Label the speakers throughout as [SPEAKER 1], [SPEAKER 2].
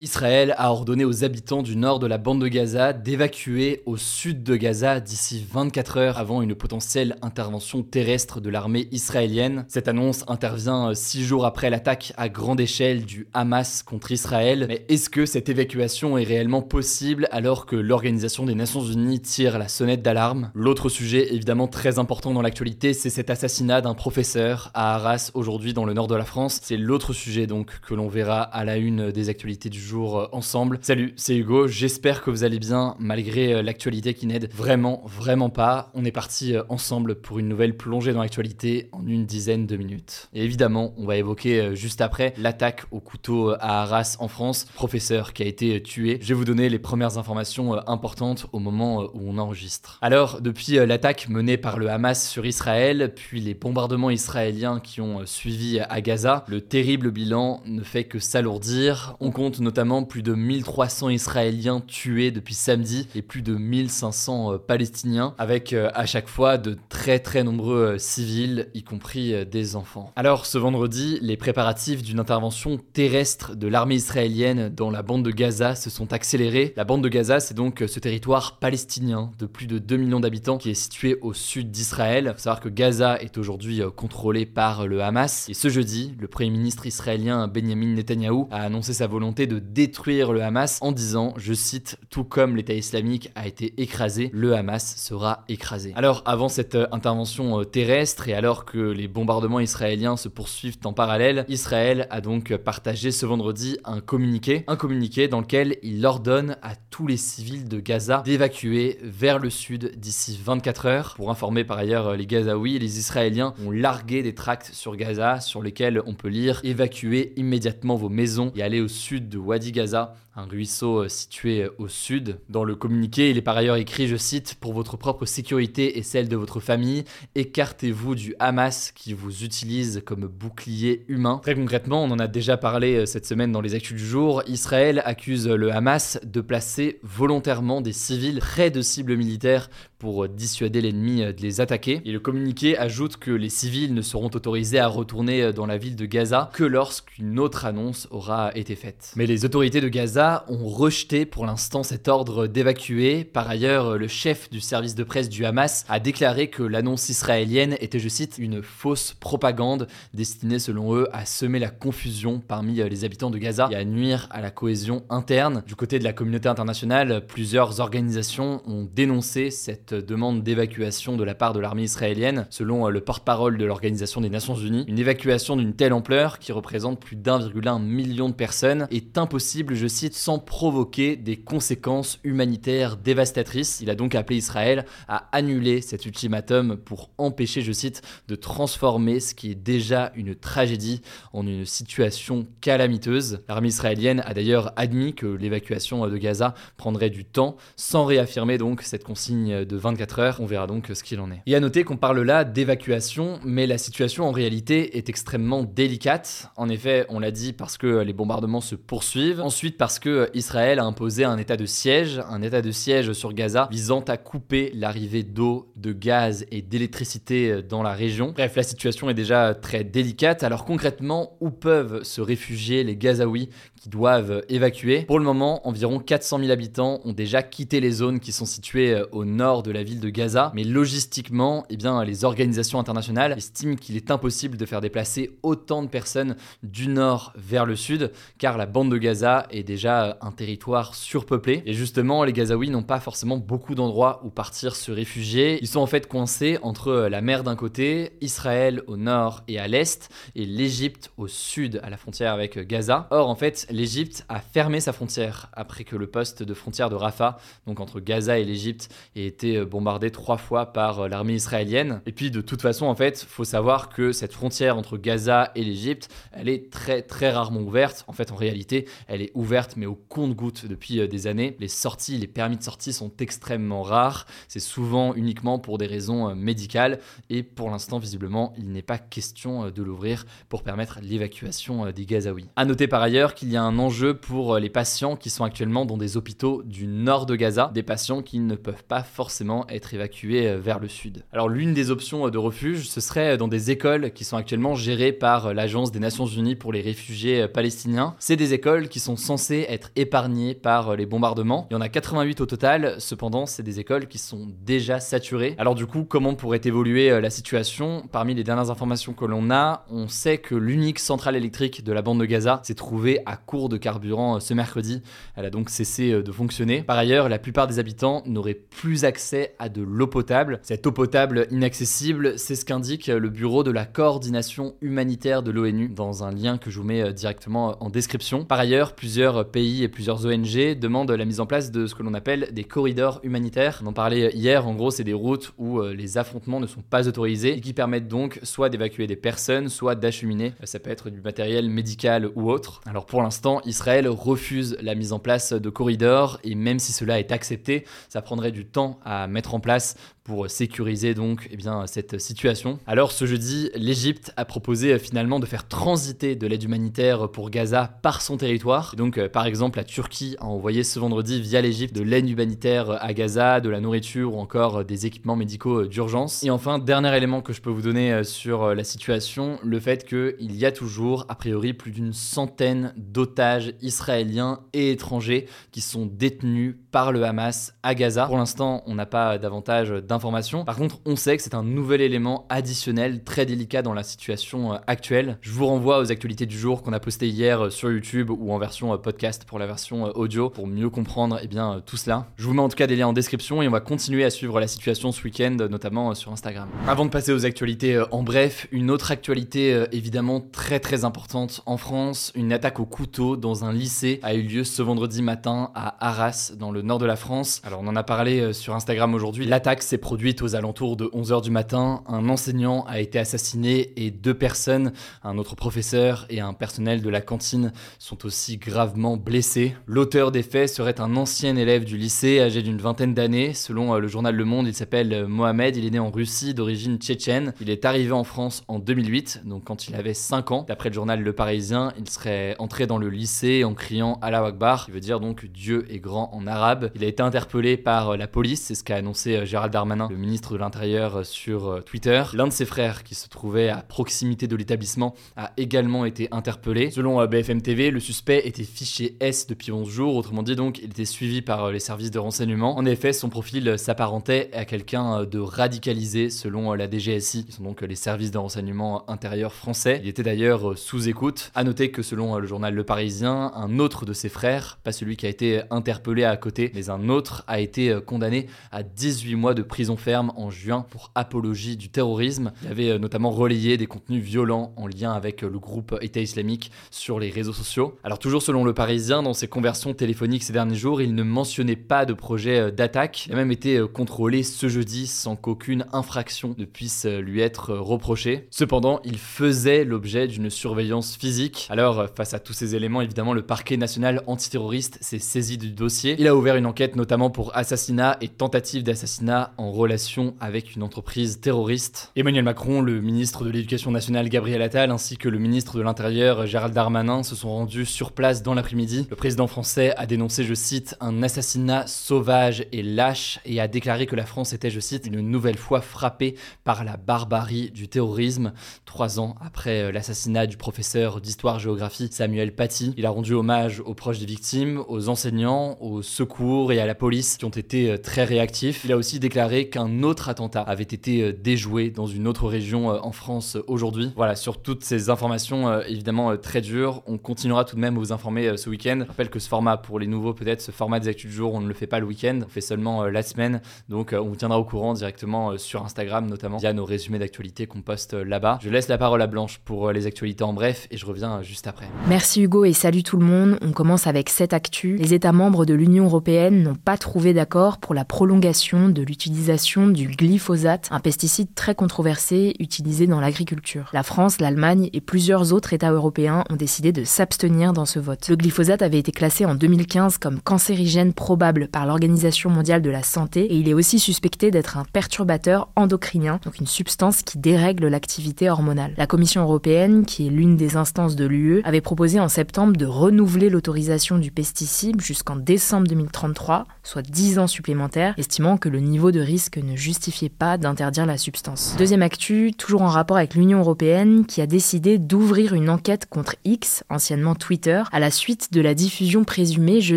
[SPEAKER 1] Israël a ordonné aux habitants du nord de la bande de Gaza d'évacuer au sud de Gaza d'ici 24 heures avant une potentielle intervention terrestre de l'armée israélienne. Cette annonce intervient euh, six jours après l'attaque à grande échelle du Hamas contre Israël. Mais est-ce que cette évacuation est réellement possible alors que l'Organisation des Nations Unies tire la sonnette d'alarme? L'autre sujet évidemment très important dans l'actualité, c'est cet assassinat d'un professeur à Arras aujourd'hui dans le nord de la France. C'est l'autre sujet donc que l'on verra à la une des actualités du jour euh, ensemble. Salut, c'est Hugo, j'espère que vous allez bien malgré euh, l'actualité qui n'aide vraiment, vraiment pas. On est parti euh, ensemble pour une nouvelle plongée dans l'actualité en une dizaine de minutes. Et évidemment, on va évoquer juste après l'attaque au couteau à Arras en France, professeur qui a été tué. Je vais vous donner les premières informations importantes au moment où on enregistre. Alors, depuis l'attaque menée par le Hamas sur Israël, puis les bombardements israéliens qui ont suivi à Gaza, le terrible bilan ne fait que s'alourdir. On compte notamment plus de 1300 Israéliens tués depuis samedi et plus de 1500 euh, Palestiniens, avec euh, à chaque fois de très très nombreux euh, civils, y compris des enfants. Alors ce vendredi, les préparatifs d'une intervention terrestre de l'armée israélienne dans la bande de Gaza se sont accélérés. La bande de Gaza, c'est donc ce territoire palestinien de plus de 2 millions d'habitants qui est situé au sud d'Israël. Il faut savoir que Gaza est aujourd'hui contrôlé par le Hamas. Et ce jeudi, le premier ministre israélien Benjamin Netanyahu a annoncé sa volonté de détruire le Hamas en disant, je cite, tout comme l'État islamique a été écrasé, le Hamas sera écrasé. Alors avant cette euh, intervention euh, terrestre et alors que les bombardements israéliens se poursuivent en parallèle, Israël a donc partagé ce vendredi un communiqué, un communiqué dans lequel il ordonne à tous les civils de Gaza d'évacuer vers le sud d'ici 24 heures. Pour informer par ailleurs les Gazaouis, les Israéliens ont largué des tracts sur Gaza sur lesquels on peut lire évacuer immédiatement vos maisons et aller au sud de Wadi Gaza, un ruisseau euh, situé euh, au sud. Dans le communiqué, il est par ailleurs écrit, je cite, Pour votre propre sécurité et celle de votre famille, écartez-vous du Hamas qui vous utilise comme bouclier humain. Très concrètement, on en a déjà parlé euh, cette semaine dans les actus du jour, Israël accuse le Hamas de placer volontairement des civils près de cibles militaires pour dissuader l'ennemi de les attaquer. Et le communiqué ajoute que les civils ne seront autorisés à retourner dans la ville de Gaza que lorsqu'une autre annonce aura été faite. Mais les autorités de Gaza ont rejeté pour l'instant cet ordre d'évacuer. Par ailleurs, le chef du service de presse du Hamas a déclaré que l'annonce israélienne était, je cite, une fausse propagande destinée selon eux à semer la confusion parmi les habitants de Gaza et à nuire à la cohésion interne. Du côté de la communauté internationale, plusieurs organisations ont dénoncé cette demande d'évacuation de la part de l'armée israélienne. Selon euh, le porte-parole de l'Organisation des Nations Unies, une évacuation d'une telle ampleur, qui représente plus d'1,1 million de personnes, est impossible, je cite, sans provoquer des conséquences humanitaires dévastatrices. Il a donc appelé Israël à annuler cet ultimatum pour empêcher, je cite, de transformer ce qui est déjà une tragédie en une situation calamiteuse. L'armée israélienne a d'ailleurs admis que l'évacuation de Gaza prendrait du temps, sans réaffirmer donc cette consigne de 24 heures. On verra donc ce qu'il en est. Et à noter qu'on parle là d'évacuation, mais la situation en réalité est extrêmement délicate. En effet, on l'a dit parce que les bombardements se poursuivent. Ensuite, parce que Israël a imposé un état de siège, un état de siège sur Gaza visant à couper l'arrivée d'eau, de gaz et d'électricité dans la région. Bref, la situation est déjà très délicate. Alors concrètement, où peuvent se réfugier les Gazaouis qui doivent évacuer? Pour le moment, environ 400 000 habitants ont déjà quitté les zones qui sont situées au nord de la ville de Gaza. Mais logistiquement, eh bien, les organisations internationales estiment qu'il est impossible de faire déplacer autant de personnes du nord vers le sud, car la bande de Gaza est déjà un territoire surpeuplé. Et justement, les Gazaouis n'ont pas forcément beaucoup d'endroits où partir se réfugier. Ils sont en fait coincés entre la mer d'un côté, Israël au nord et à l'est, et l'Égypte au sud, à la frontière avec Gaza. Or, en fait, l'Égypte a fermé sa frontière après que le poste de frontière de Rafah, donc entre Gaza et l'Égypte, ait été bombardé trois fois par l'armée israélienne. Et puis, de toute façon, en fait, faut savoir que cette frontière entre Gaza et l'Égypte, elle est très très rarement ouverte. En fait, en réalité, elle est ouverte, mais au compte-goutte depuis euh, des années. Les sorties, les permis de sortie sont extrêmement rares. C'est souvent uniquement pour des raisons euh, médicales. Et pour l'instant, visiblement, il n'est pas question euh, de l'ouvrir pour permettre l'évacuation des Gazaouis. À noter par ailleurs qu'il y a un enjeu pour les patients qui sont actuellement dans des hôpitaux du nord de Gaza, des patients qui ne peuvent pas forcément être évacués vers le sud. Alors l'une des options de refuge, ce serait dans des écoles qui sont actuellement gérées par l'Agence des Nations Unies pour les réfugiés palestiniens. C'est des écoles qui sont censées être épargnées par les bombardements. Il y en a 88 au total, cependant c'est des écoles qui sont déjà saturées. Alors du coup, comment pourrait évoluer la situation? Parmi les dernières informations que l'on a, on sait que l'unique centrale électrique de la bande de Gaza s'est trouvée à court de carburant ce mercredi. Elle a donc cessé de fonctionner. Par ailleurs, la plupart des habitants n'auraient plus accès à de l'eau potable. Cette eau potable inaccessible, c'est ce qu'indique le bureau de la coordination humanitaire de l'ONU dans un lien que je vous mets euh, directement euh, en description. Par ailleurs, plusieurs pays et plusieurs ONG demandent la mise en place de ce que l'on appelle des corridors humanitaires. On en parlait hier, en gros, c'est des routes où euh, les affrontements ne sont pas autorisés et qui permettent donc soit d'évacuer des personnes, soit d'acheminer. Ça peut être du matériel médical ou autre. Alors pour l'instant, Israël refuse la mise en place de corridors et même si cela est accepté, ça prendrait du temps à mettre en place pour sécuriser donc eh bien, cette situation. Alors ce jeudi, l'Égypte a proposé euh, finalement de faire transiter de l'aide humanitaire pour Gaza par son territoire. donc euh, par exemple, la Turquie a envoyé ce vendredi via l'Égypte de l'aide humanitaire à Gaza, de la nourriture ou encore euh, des équipements médicaux d'urgence. Et enfin, dernier élément que je peux vous donner sur la situation, le fait qu'il y a toujours a priori plus d'une centaine d'otages israéliens et étrangers qui sont détenus par le Hamas à Gaza. Pour l'instant, on n'a pas davantage d'informations par contre, on sait que c'est un nouvel élément additionnel très délicat dans la situation euh, actuelle. Je vous renvoie aux actualités du jour qu'on a posté hier euh, sur YouTube ou en version euh, podcast pour la version audio pour mieux comprendre eh bien, tout cela. Je vous mets en tout cas des liens en description et on va continuer à suivre la situation ce week-end, notamment sur Instagram. Avant de passer aux actualités en bref, une autre actualité évidemment très très importante en France, une attaque au couteau dans un lycée a eu lieu ce vendredi matin à Arras, dans le de la France. Alors on en a parlé sur Instagram aujourd'hui. L'attaque s'est produite aux alentours de 11h du matin. Un enseignant a été assassiné et deux personnes, un autre professeur et un personnel de la cantine, sont aussi gravement blessés. L'auteur des faits serait un ancien élève du lycée âgé d'une vingtaine d'années. Selon euh, le journal Le Monde, il s'appelle euh, Mohamed, il est né en Russie d'origine tchétchène. Il est arrivé en France en 2008, donc quand il avait 5 ans. D'après le journal Le Parisien, il serait entré dans le lycée en criant Allah Akbar, qui veut dire donc Dieu est grand en arabe. Il a été interpellé par euh, la police, c'est ce qu'a annoncé Gérald Darmanin le ministre de l'Intérieur, euh, sur euh, Twitter. L'un de ses frères, qui se trouvait à proximité de l'établissement, a également été interpellé. Selon euh, BFM TV, le suspect était fiché S depuis 11 jours, autrement dit donc, il était suivi par les services de renseignement. En effet, son profil s'apparentait à quelqu'un de radicalisé selon la DGSI, qui sont donc les services de renseignement intérieurs français. Il était d'ailleurs sous écoute. À noter que selon le journal Le Parisien, un autre de ses frères, pas celui qui a été interpellé à côté, mais un autre, a été condamné à 18 mois de prison ferme en juin pour apologie du terrorisme. Il avait euh, notamment relayé des contenus violents en lien avec euh, le groupe État islamique sur les réseaux sociaux. Alors toujours selon le Parisien, dans ses conversions téléphoniques ces derniers jours, il ne mentionnait pas de projet euh, d'attaque. Il a même été contrôlé ce jeudi sans qu'aucune infraction ne puisse lui être reprochée. Cependant, il faisait l'objet d'une surveillance physique. Alors face à tous ces éléments, évidemment, le parquet national antiterroriste s'est saisi du dossier. Il a ouvert une enquête notamment pour assassinat et tentative d'assassinat en relation avec une entreprise terroriste. Emmanuel Macron, le ministre de l'Éducation nationale Gabriel Attal, ainsi que le ministre de l'Intérieur Gérald Darmanin se sont rendus sur place dans l'après-midi. Le président français a dénoncé, je cite, un assassinat sauvage et lâche et a déclaré que la France était, je cite, une nouvelle fois frappée par la barbarie du terrorisme. Trois ans après euh, l'assassinat du professeur d'histoire-géographie Samuel Paty, il a rendu hommage aux proches des victimes, aux enseignants, aux secours et à la police qui ont été euh, très réactifs. Il a aussi déclaré qu'un autre attentat avait été euh, déjoué dans une autre région en France aujourd'hui. Voilà, sur toutes ces informations évidemment très dures, on continuera tout de même à vous informer ce week-end. Je rappelle que ce format, pour les nouveaux peut-être, ce format des actus du jour, on ne le fait pas le week-end, on fait seulement la semaine. Donc on vous tiendra au courant directement sur Instagram notamment via nos résumés d'actualité qu'on poste là-bas. Je laisse la parole à Blanche pour les actualités en bref et je reviens juste après.
[SPEAKER 2] Merci Hugo et salut tout le monde. On commence avec cette actu. Les États membres de l'Union européenne n'ont pas trouvé d'accord pour la prolongation de l'utilisation du glyphosate, un pesticide très controversé utilisé dans l'agriculture. La France, l'Allemagne et plusieurs autres États européens ont décidé de s'abstenir dans ce vote. Le glyphosate avait été classé en 2015 comme cancérigène probable par l'Organisation mondiale de la santé et il est aussi suspecté d'être un perturbateur endocrinien, donc une substance qui dérègle l'activité hormonale. La Commission européenne, qui est l'une des instances de l'UE, avait proposé en septembre de renouveler l'autorisation du pesticide jusqu'en décembre 2033, soit 10 ans supplémentaires, estimant que le niveau de risque ne justifiait pas d'interdire la substance. Deuxième actu, toujours en rapport avec l'Union européenne, qui a décidé d'ouvrir une enquête contre X, anciennement Twitter, à la suite de la diffusion présumée, je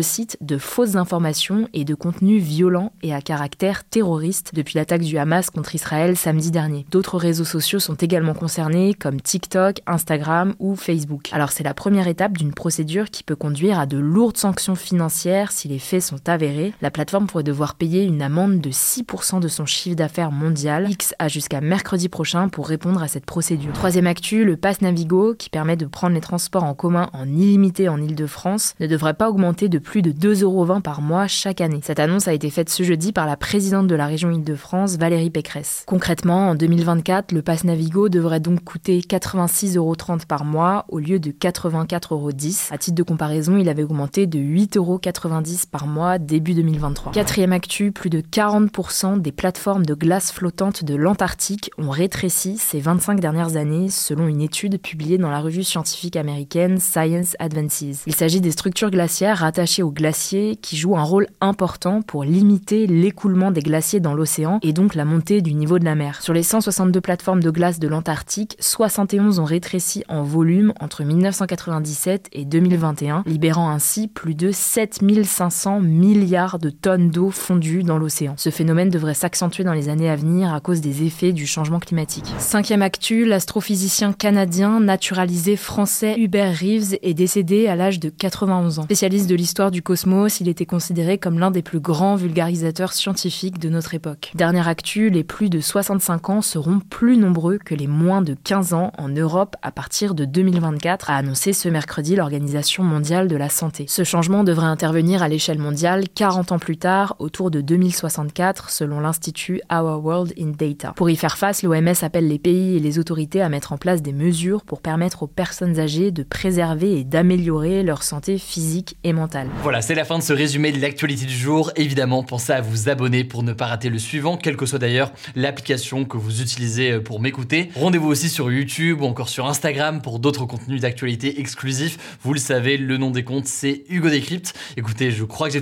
[SPEAKER 2] cite, de fausses informations et de contenus violents et à caractère terroriste depuis l'attaque du Hamas contre Israël samedi dernier. D'autres réseaux sociaux sont également concernés, comme TikTok, Instagram ou Facebook. Alors c'est la première étape d'une procédure qui peut conduire à de lourdes sanctions financières si les faits sont avérés. La plateforme pourrait devoir payer une amende de 6% de son chiffre d'affaires mondial. X a jusqu'à mercredi prochain pour répondre à cette procédure. Troisième actu, le Pass Navigo, qui permet de prendre les transports en commun en illimité en Ile-de-France, ne devrait pas augmenter de plus de 2,20€ par mois chaque année. Cette annonce a été faite ce jeudi par la présidente de la région Ile-de-France, Valérie Pécresse. Concrètement, en 2024, le Pass Navigo devrait donc coûter 86,30€ par mois au lieu de 84,10€. À titre de comparaison, il avait augmenté de 8,90€ par mois début 2023. Quatrième actu, plus de 40% des plateformes de glace flottante de l'Antarctique ont rétréci ces 25 dernières années selon une étude publiée dans la revue scientifique américaine Science Advances. Il s'agit des structures glaciaires rattachées aux glaciers qui jouent un rôle important pour limiter l'écoulement des glaciers dans l'océan et donc la montée du niveau de la mer. Sur les 162 plateformes de glace de l'Antarctique, 71 ont rétréci en volume entre 1997 et 2021, libérant ainsi plus de 7500 milliards de tonnes d'eau fondue dans l'océan. Ce phénomène devrait s'accentuer dans les années à venir à cause des effets du changement climatique. Cinquième actu, l'astrophysicien canadien naturalisé français Hubert Reeves est décédé à l'âge de 91 ans. Spécialiste de l'histoire du cosmos, il était considéré comme l'un des plus grands vulgarisateurs scientifiques de notre époque. Dernière actu, les plus de 65 ans seront plus nombreux que les moins de 15 ans en Europe à partir de 2024, a annoncé ce mercredi l'Organisation mondiale de la santé. Ce changement devrait intervenir à l'échelle mondiale 40 ans plus tard, autour de 2064, selon l'Institut Our World in Data. Pour y faire face, l'OMS appelle les pays et les autorités à mettre en place des mesures pour permettre aux personnes âgées de préserver et d'améliorer leur santé physique et mentale.
[SPEAKER 1] Voilà, c'est la fin de ce résumé de l'actualité du jour. Évidemment, pensez à vous abonner pour ne pas rater le suivant, quelle que soit d'ailleurs l'application que vous utilisez pour m'écouter. Rendez-vous aussi sur YouTube ou encore sur Instagram pour d'autres contenus d'actualité exclusifs. Vous le savez, le nom des comptes, c'est Hugo Décrypte. Écoutez, je crois que j'ai